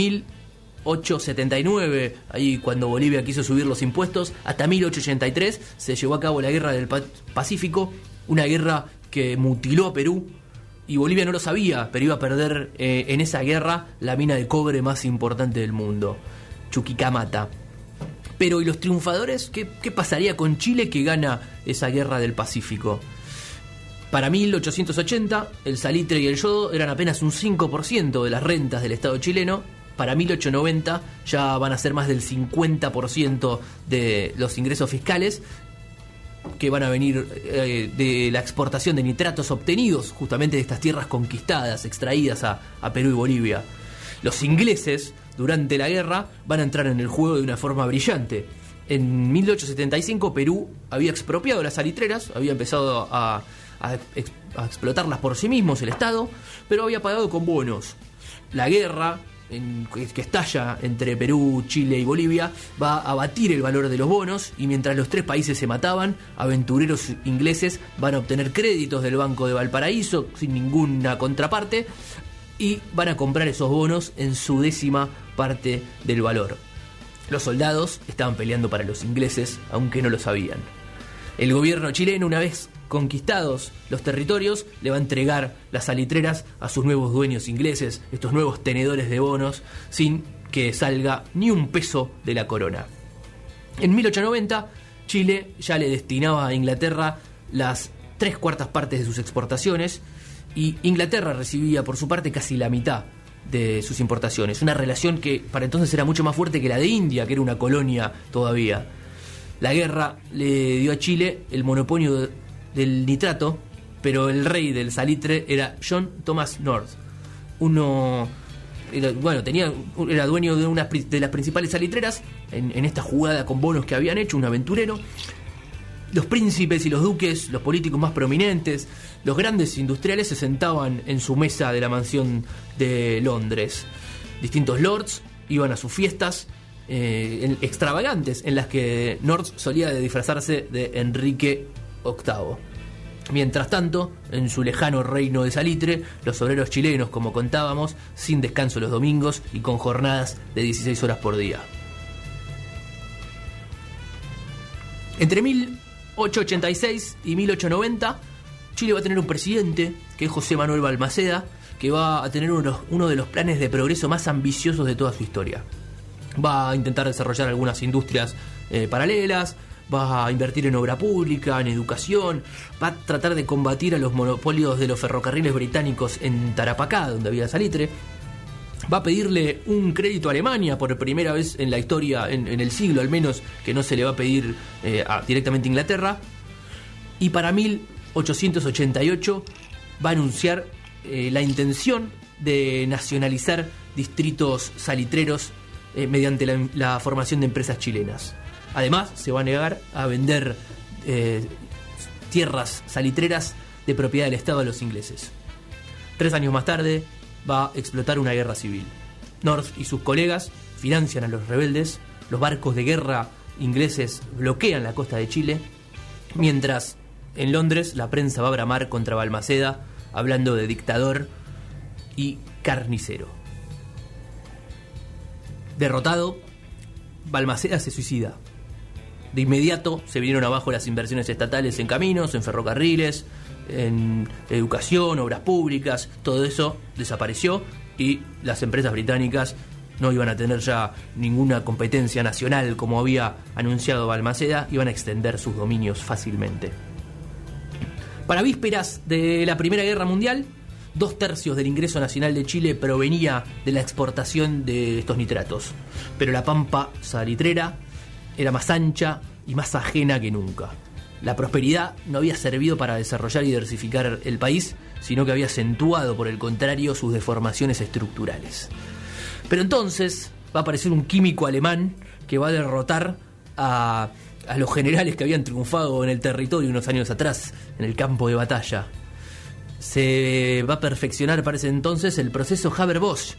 1879, ahí cuando Bolivia quiso subir los impuestos, hasta 1883 se llevó a cabo la Guerra del Pa- Pacífico, una guerra que mutiló a Perú y Bolivia no lo sabía, pero iba a perder eh, en esa guerra la mina de cobre más importante del mundo, Chuquicamata. Pero ¿y los triunfadores? ¿Qué, qué pasaría con Chile que gana esa guerra del Pacífico? Para 1880, el salitre y el yodo eran apenas un 5% de las rentas del Estado chileno. Para 1890 ya van a ser más del 50% de los ingresos fiscales que van a venir eh, de la exportación de nitratos obtenidos justamente de estas tierras conquistadas, extraídas a, Perú y Bolivia. Los ingleses, durante la guerra, van a entrar en el juego de una forma brillante. En 1875 Perú había expropiado las salitreras, había empezado a explotarlas por sí mismos el Estado, pero había pagado con bonos. La guerra que estalla entre Perú, Chile y Bolivia va a abatir el valor de los bonos y mientras los tres países se mataban, aventureros ingleses van a obtener créditos del Banco de Valparaíso sin ninguna contraparte y van a comprar esos bonos en su décima parte del valor. Los soldados estaban peleando para los ingleses, aunque no lo sabían. El gobierno chileno, una vez conquistados los territorios, le va a entregar las salitreras a sus nuevos dueños ingleses, estos nuevos tenedores de bonos, sin que salga ni un peso de la corona. En 1890, Chile ya le destinaba a Inglaterra las tres cuartas partes de sus exportaciones y Inglaterra recibía por su parte casi la mitad de sus importaciones. Una relación que para entonces era mucho más fuerte que la de India, que era una colonia todavía. La guerra le dio a Chile el monopolio del nitrato, pero el rey del salitre era John Thomas North. Uno bueno, tenía, era dueño de una de las principales salitreras en, esta jugada con bonos que habían hecho, un aventurero. Los príncipes y los duques, los políticos más prominentes, los grandes industriales se sentaban en su mesa de la mansión de Londres. Distintos lords iban a sus fiestas eh, extravagantes en las que North solía disfrazarse de Enrique VIII. Mientras tanto, en su lejano reino de Salitre, los obreros chilenos, como contábamos, sin descanso los domingos y con jornadas de 16 horas por día. Entre 1886 y 1890, Chile va a tener un presidente, que es José Manuel Balmaceda, que va a tener uno, de los planes de progreso más ambiciosos de toda su historia. Va a intentar desarrollar algunas industrias eh, paralelas, va a invertir en obra pública, en educación, va a tratar de combatir a los monopolios de los ferrocarriles británicos en Tarapacá, donde había salitre, va a pedirle un crédito a Alemania por primera vez en la historia, en, el siglo al menos, que no se le va a pedir eh, directamente a Inglaterra. Y para 1888 va a anunciar eh, la intención de nacionalizar distritos salitreros eh, mediante la formación de empresas chilenas. Además, se va a negar a vender eh, tierras salitreras de propiedad del Estado a los ingleses. Tres años más tarde va a explotar una guerra civil. North y sus colegas financian a los rebeldes, los barcos de guerra ingleses bloquean la costa de Chile, mientras en Londres la prensa va a bramar contra Balmaceda, hablando de dictador y carnicero. Derrotado, Balmaceda se suicida. De inmediato se vinieron abajo las inversiones estatales en caminos, en ferrocarriles, en educación, obras públicas, todo eso desapareció y las empresas británicas no iban a tener ya ninguna competencia nacional como había anunciado Balmaceda, iban a extender sus dominios fácilmente. Para vísperas de la Primera Guerra Mundial, dos tercios del ingreso nacional de Chile provenía de la exportación de estos nitratos, pero la pampa salitrera era más ancha y más ajena que nunca. La prosperidad no había servido para desarrollar y diversificar el país, sino que había acentuado, por el contrario, sus deformaciones estructurales. Pero entonces va a aparecer un químico alemán que va a derrotar a, a los generales que habían triunfado en el territorio unos años atrás, en el campo de batalla. Se va a perfeccionar para ese entonces el proceso Haber-Bosch.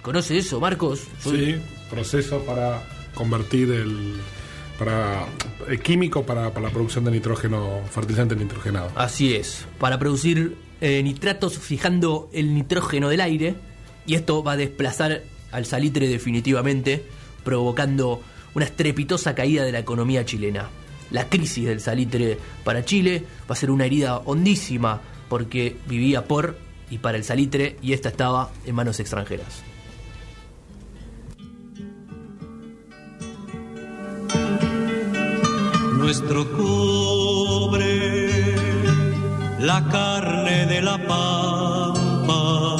¿Conoce eso, Marcos? Sí, proceso para convertir el para el químico para, para la producción de nitrógeno, fertilizante nitrogenado. Así es, para producir eh, nitratos fijando el nitrógeno del aire y esto va a desplazar al salitre definitivamente, provocando una estrepitosa caída de la economía chilena. La crisis del salitre para Chile va a ser una herida hondísima porque vivía por y para el salitre y esta estaba en manos extranjeras. Nuestro cobre, la carne de la pampa,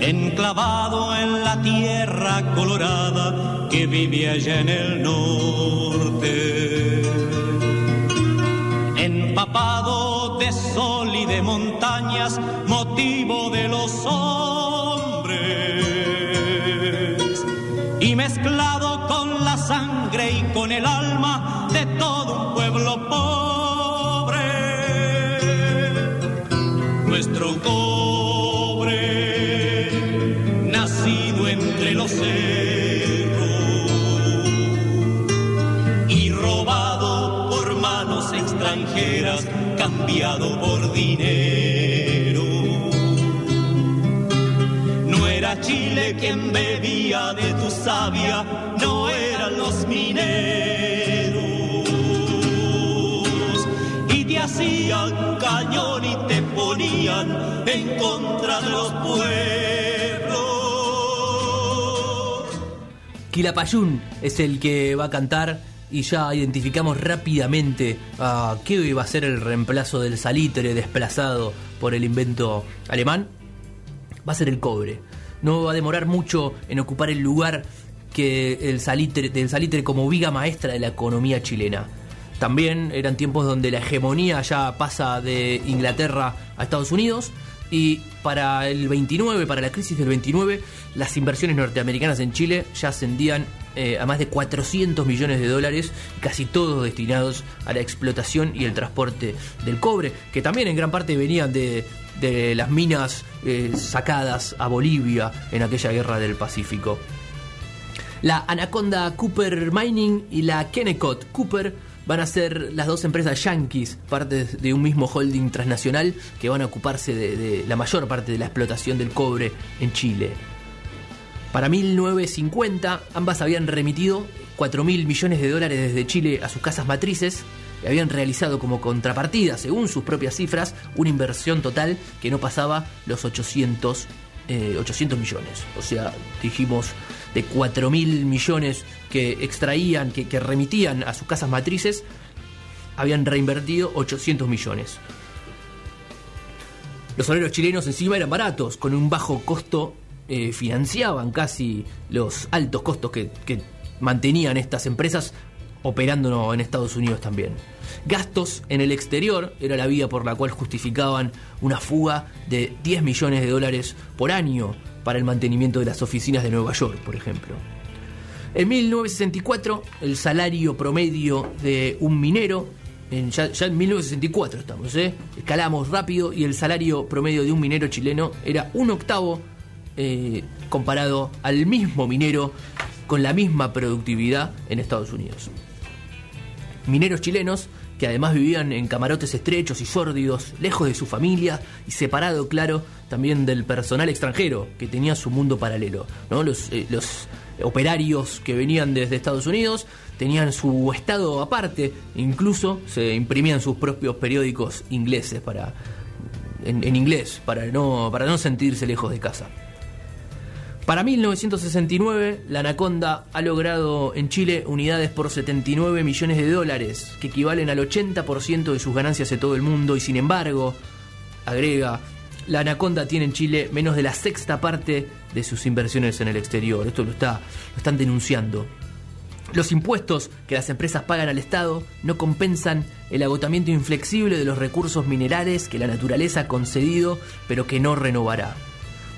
enclavado en la tierra colorada que vive allá en el norte, empapado de sol y de montañas, motivo de los hombres, y mezclado con la sangre y con el alma de todo un pueblo pobre. Nuestro Quilapayún es el que va a cantar y ya identificamos rápidamente a qué iba a ser el reemplazo del salitre desplazado por el invento alemán. Va a ser el cobre. No va a demorar mucho en ocupar el lugar que el salitre, del salitre como viga maestra de la economía chilena. También eran tiempos donde la hegemonía ya pasa de Inglaterra a Estados Unidos y para el 29, para la crisis del 29, las inversiones norteamericanas en Chile ya ascendían eh, a más de 400 millones de dólares, casi todos destinados a la explotación y el transporte del cobre, que también en gran parte venían de, de las minas eh, sacadas a Bolivia en aquella guerra del Pacífico. La Anaconda Cooper Mining y la Kennecott Cooper van a ser las dos empresas yankees, parte de un mismo holding transnacional, que van a ocuparse de, la mayor parte de la explotación del cobre en Chile. Para 1950, ambas habían remitido 4 mil millones de dólares desde Chile a sus casas matrices y habían realizado como contrapartida, según sus propias cifras, una inversión total que no pasaba los 800, eh, 800 millones. O sea, dijimos de 4 mil millones que extraían, que, remitían a sus casas matrices, habían reinvertido 800 millones. Los soleros chilenos encima eran baratos, con un bajo costo eh, financiaban casi los altos costos que, que mantenían estas empresas operando en Estados Unidos también. Gastos en el exterior era la vía por la cual justificaban una fuga de 10 millones de dólares por año para el mantenimiento de las oficinas de Nueva York, por ejemplo. En 1964, el salario promedio de un minero, ya, en 1964 estamos, ¿eh? escalamos rápido y el salario promedio de un minero chileno era un octavo eh, comparado al mismo minero con la misma productividad en Estados Unidos. Mineros chilenos que además vivían en camarotes estrechos y sórdidos, lejos de su familia y separado, claro, también del personal extranjero que tenía su mundo paralelo. ¿no? Los, eh, los operarios que venían desde Estados Unidos tenían su estado aparte, incluso se imprimían sus propios periódicos ingleses para, en, en inglés para no, para no sentirse lejos de casa. Para 1969, la Anaconda ha logrado en Chile unidades por 79 millones de dólares, que equivalen al 80% de sus ganancias de todo el mundo, y sin embargo, agrega, la Anaconda tiene en Chile menos de la sexta parte de sus inversiones en el exterior. Esto lo, está, lo están denunciando. Los impuestos que las empresas pagan al Estado no compensan el agotamiento inflexible de los recursos minerales que la naturaleza ha concedido, pero que no renovará.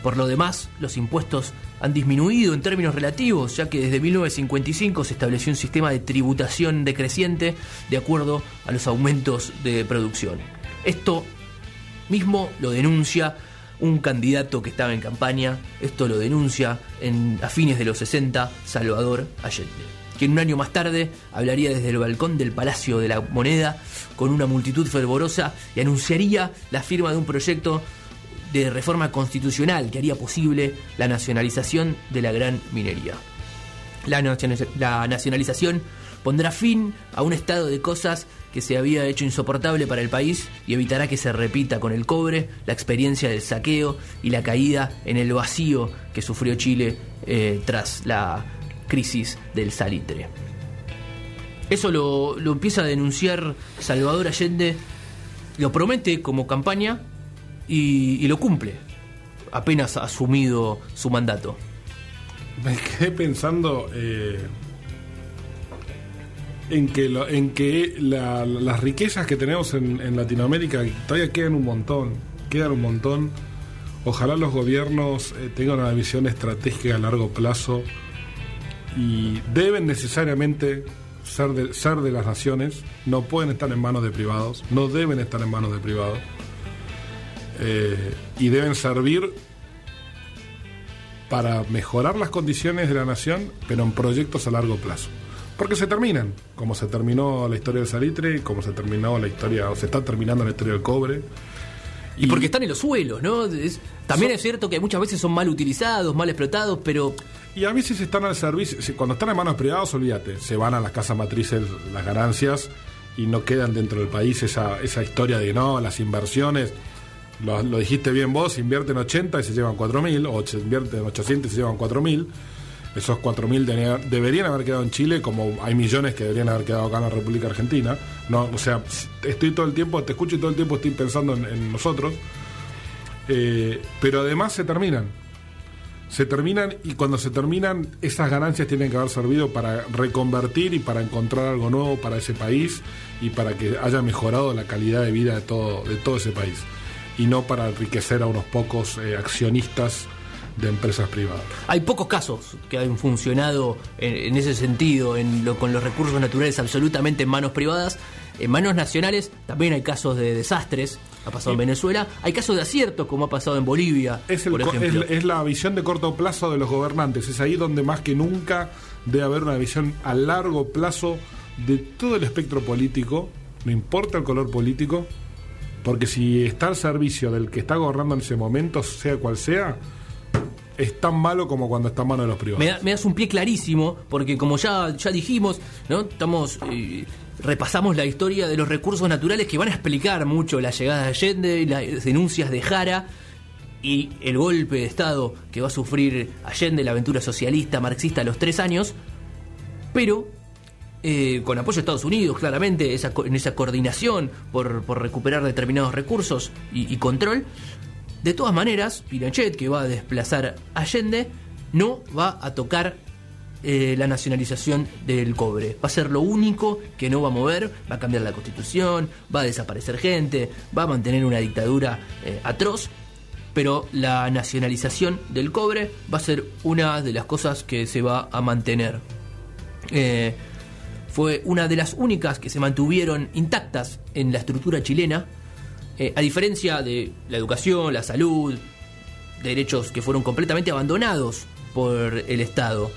Por lo demás, los impuestos han disminuido en términos relativos, ya que desde 1955 se estableció un sistema de tributación decreciente de acuerdo a los aumentos de producción. Esto mismo lo denuncia un candidato que estaba en campaña, esto lo denuncia en, a fines de los 60 Salvador Allende, quien un año más tarde hablaría desde el balcón del Palacio de la Moneda con una multitud fervorosa y anunciaría la firma de un proyecto de reforma constitucional que haría posible la nacionalización de la gran minería. La, nacionaliz- la nacionalización pondrá fin a un estado de cosas que se había hecho insoportable para el país y evitará que se repita con el cobre la experiencia del saqueo y la caída en el vacío que sufrió Chile eh, tras la crisis del salitre. Eso lo, empieza a denunciar Salvador Allende, lo promete como campaña y, lo cumple, apenas asumido su mandato. Me quedé pensando eh, en que, en que la- las riquezas que tenemos en, Latinoamérica todavía quedan un montón, quedan un montón. Ojalá los gobiernos eh, tengan una visión estratégica a largo plazo y deben necesariamente ser de, ser de las naciones, no pueden estar en manos de privados, no deben estar en manos de privados eh, y deben servir para mejorar las condiciones de la nación, pero en proyectos a largo plazo. Porque se terminan, como se terminó la historia del salitre, como se terminó la historia, o se está terminando la historia del cobre. Y porque están en los suelos, ¿no? Es- también es cierto que muchas veces son mal utilizados, mal explotados, pero Y a veces están al servicio, cuando están en manos privadas, olvídate, se van a las casas matrices las ganancias y no quedan dentro del país esa, esa historia de no, las inversiones, lo, lo dijiste bien vos, invierten 80 y se llevan 4.000, o se invierten 800 y se llevan 4.000. Esos 4.000 de- deberían haber quedado en Chile, como hay millones que deberían haber quedado acá en la República Argentina. No, o sea, estoy todo el tiempo, te escucho y todo el tiempo estoy pensando en, en nosotros. Eh, pero además se terminan. Se terminan y cuando se terminan, esas ganancias tienen que haber servido para reconvertir y para encontrar algo nuevo para ese país y para que haya mejorado la calidad de vida de todo, de todo ese país. Y no para enriquecer a unos pocos eh, accionistas de empresas privadas. hay pocos casos que han funcionado en, en ese sentido, en lo- con los recursos naturales absolutamente en manos privadas. En manos nacionales también hay casos de desastres, ha pasado en Venezuela, hay casos de aciertos como ha pasado en Bolivia, Es, el por ejemplo. es, es la visión de corto plazo de los gobernantes. Es ahí donde más que nunca debe haber una visión a largo plazo de todo el espectro político, no importa el color político, porque si está al servicio del que está gobernando en ese momento, sea cual sea, es tan malo como cuando está en manos de los privados. Me, da- me das un pie clarísimo, porque como ya, ya dijimos, ¿no? Estamos. eh, repasamos la historia de los recursos naturales que van a explicar mucho la llegada de Allende, las denuncias de Jara y el golpe de Estado que va a sufrir Allende, la aventura socialista, marxista a los tres años, pero eh, con apoyo de Estados Unidos, claramente, en esa coordinación por, por recuperar determinados recursos y control. De todas maneras, Pinochet, que va a desplazar a Allende, no va a tocar eh, la nacionalización del cobre. Va a ser lo único que no va a mover, va a cambiar la constitución, va a desaparecer gente, va a mantener una dictadura eh, atroz pero la nacionalización del cobre va a ser una de las cosas que se va a mantener. Eh, fue una de las únicas que se mantuvieron intactas en la estructura chilena, eh, a diferencia de la educación, la salud, derechos que fueron completamente abandonados por el Estado,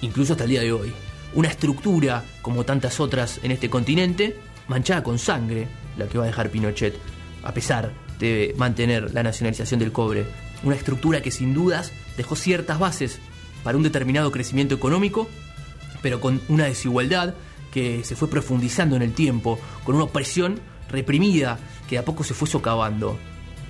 incluso hasta el día de hoy. Una estructura, como tantas otras en este continente, manchada con sangre, la que va a dejar Pinochet, a pesar de mantener la nacionalización del cobre. Una estructura que sin dudas dejó ciertas bases para un determinado crecimiento económico, pero con una desigualdad que se fue profundizando en el tiempo, con una opresión reprimida que a poco se fue socavando.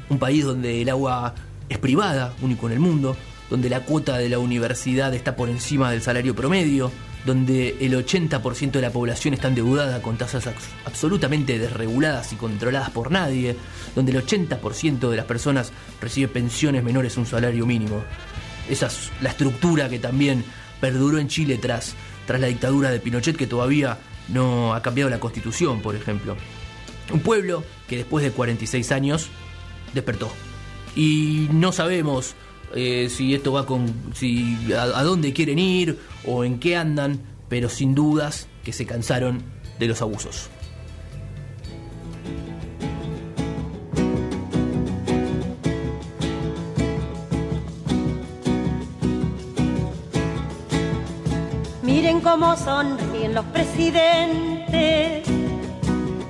Un país donde el agua es privada, único en el mundo, donde la cuota de la universidad está por encima del salario promedio, donde el 80% de la población está endeudada con tasas abs- absolutamente desreguladas y controladas por nadie, donde el 80% de las personas recibe pensiones menores a un salario mínimo. Esa es la estructura que también perduró en Chile tras, tras la dictadura de Pinochet, que todavía no ha cambiado la constitución, por ejemplo. Un pueblo que después de 46 años despertó. Y no sabemos eh, si esto va con. si a, a dónde quieren ir o en qué andan, pero sin dudas que se cansaron de los abusos. Miren cómo sonríen los presidentes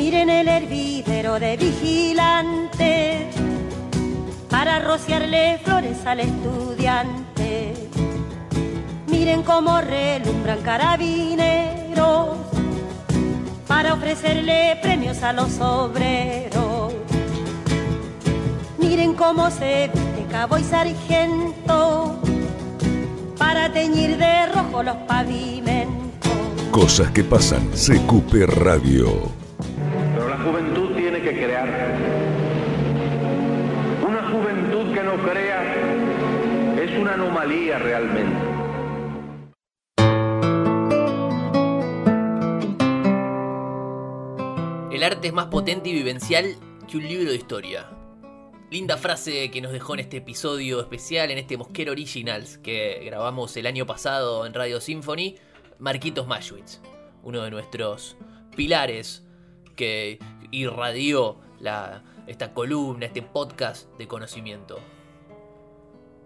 Miren el hervidero de vigilantes para rociarle flores al estudiante. Miren cómo relumbran carabineros para ofrecerle premios a los obreros. Miren cómo se viste cabo y sargento para teñir de rojo los pavimentos. Cosas que pasan. CQP Radio. Realmente. El arte es más potente y vivencial que un libro de historia. Linda frase que nos dejó en este episodio especial, en este Mosquero Originals que grabamos el año pasado en Radio Symphony, Marquitos Maschwitz, uno de nuestros pilares que irradió la, esta columna, este podcast de conocimiento.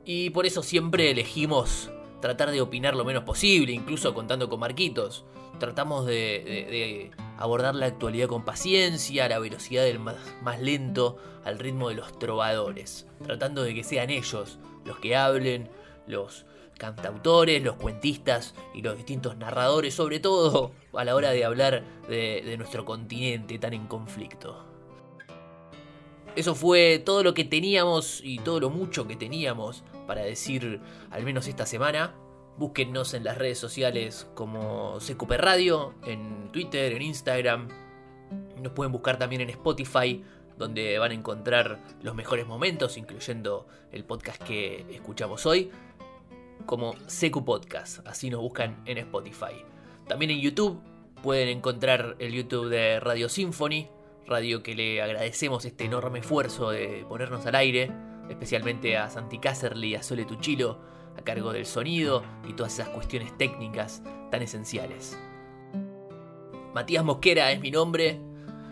Y por eso siempre elegimos tratar de opinar lo menos posible, incluso contando con Marquitos. Tratamos de, abordar la actualidad con paciencia, a la velocidad del más, lento, al ritmo de los trovadores. Tratando de que sean ellos los que hablen, los cantautores, los cuentistas y los distintos narradores, sobre todo a la hora de hablar de nuestro continente tan en conflicto. Eso fue todo lo que teníamos y todo lo mucho que teníamos para decir, al menos esta semana. Búsquennos en las redes sociales como CQP Radio, en Twitter, en Instagram. Nos pueden buscar también en Spotify, donde van a encontrar los mejores momentos, incluyendo el podcast que escuchamos hoy, como CQ Podcast. Así nos buscan en Spotify. También en YouTube pueden encontrar el YouTube de Radio Symphony, radio que le agradecemos este enorme esfuerzo de ponernos al aire, especialmente a Santi Caserly y a Sole Tuchilo, a cargo del sonido y todas esas cuestiones técnicas tan esenciales. Matías Mosquera es mi nombre,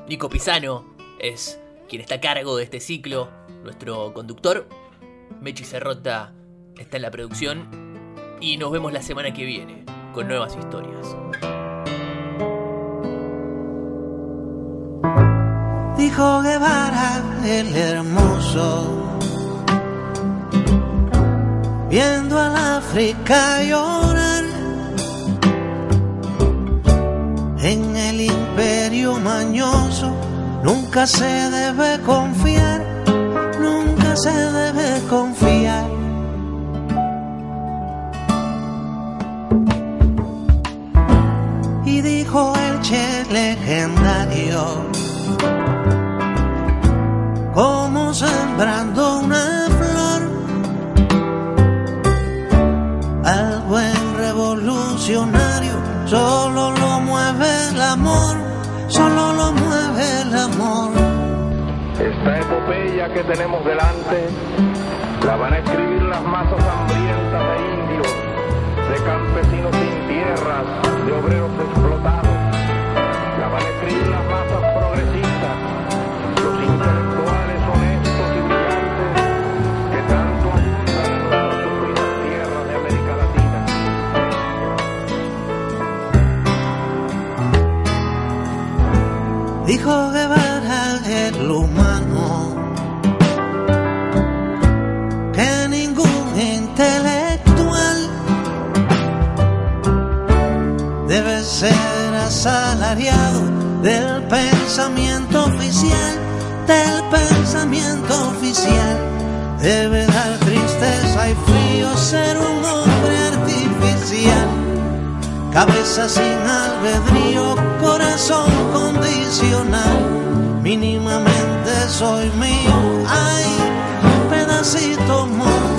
Nico Pisano es quien está a cargo de este ciclo, nuestro conductor, Mechi Cerrota está en la producción y nos vemos la semana que viene con nuevas historias. dijo Guevara el hermoso, viendo al África llorar en el imperio mañoso. Nunca se debe confiar, nunca se debe confiar. Solo lo mueve el amor, solo lo mueve el amor. Esta epopeya que tenemos delante la van a escribir las masas hambrientas de indios, de campesinos sin tierras, de obreros explotados. Humano que ningún intelectual debe ser asalariado del pensamiento oficial, del pensamiento oficial. Debe dar tristeza y frío ser un hombre artificial. Cabeza sin albedrío, corazón condicional. Mínimamente soy mío, ay, pedacito mortal.